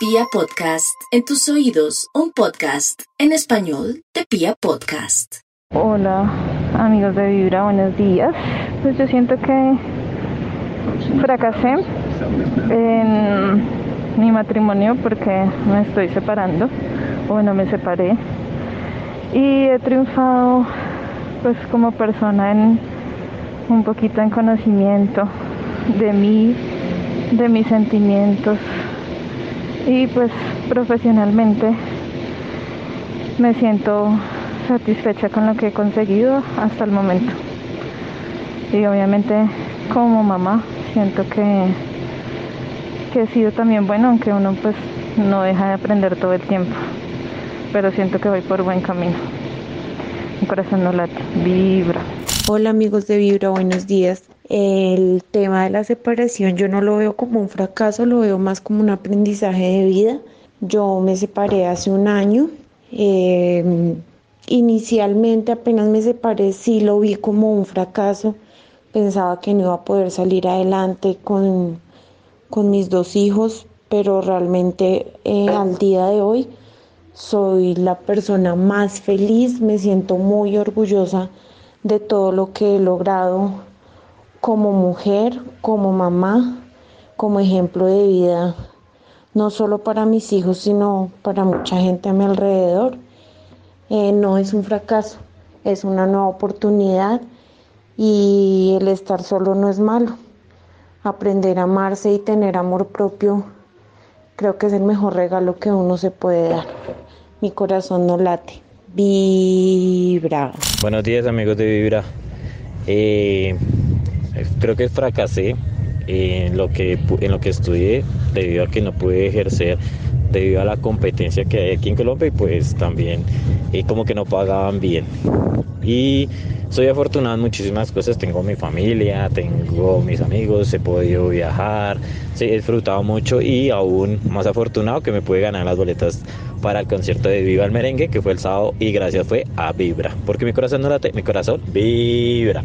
Pia Podcast, en tus oídos, un podcast en español de Pia Podcast. Hola, amigos de Vibra, buenos días. Pues yo siento que fracasé en mi matrimonio porque me estoy separando, bueno, me separé y he triunfado pues como persona en un poquito en conocimiento de mí, de mis sentimientos y pues profesionalmente me siento satisfecha con lo que he conseguido hasta el momento. Y obviamente como mamá siento que, que he sido también bueno, aunque uno pues no deja de aprender todo el tiempo. Pero siento que voy por buen camino. Mi corazón no late, vibra. Hola amigos de Vibra, buenos días. El tema de la separación yo no lo veo como un fracaso, lo veo más como un aprendizaje de vida. Yo me separé hace un año. Eh, inicialmente apenas me separé sí lo vi como un fracaso. Pensaba que no iba a poder salir adelante con, con mis dos hijos, pero realmente eh, al día de hoy soy la persona más feliz, me siento muy orgullosa de todo lo que he logrado como mujer, como mamá, como ejemplo de vida, no solo para mis hijos, sino para mucha gente a mi alrededor. Eh, no es un fracaso, es una nueva oportunidad y el estar solo no es malo. Aprender a amarse y tener amor propio creo que es el mejor regalo que uno se puede dar. Mi corazón no late. Vibra. Buenos días amigos de Vibra. Eh, creo que fracasé en lo que, en lo que estudié debido a que no pude ejercer debido a la competencia que hay aquí en Colombia y pues también como que no pagaban bien. Y soy afortunado en muchísimas cosas, tengo mi familia, tengo mis amigos, he podido viajar, he disfrutado mucho y aún más afortunado que me pude ganar las boletas para el concierto de Viva el Merengue que fue el sábado y gracias fue a Vibra, porque mi corazón no late, mi corazón vibra.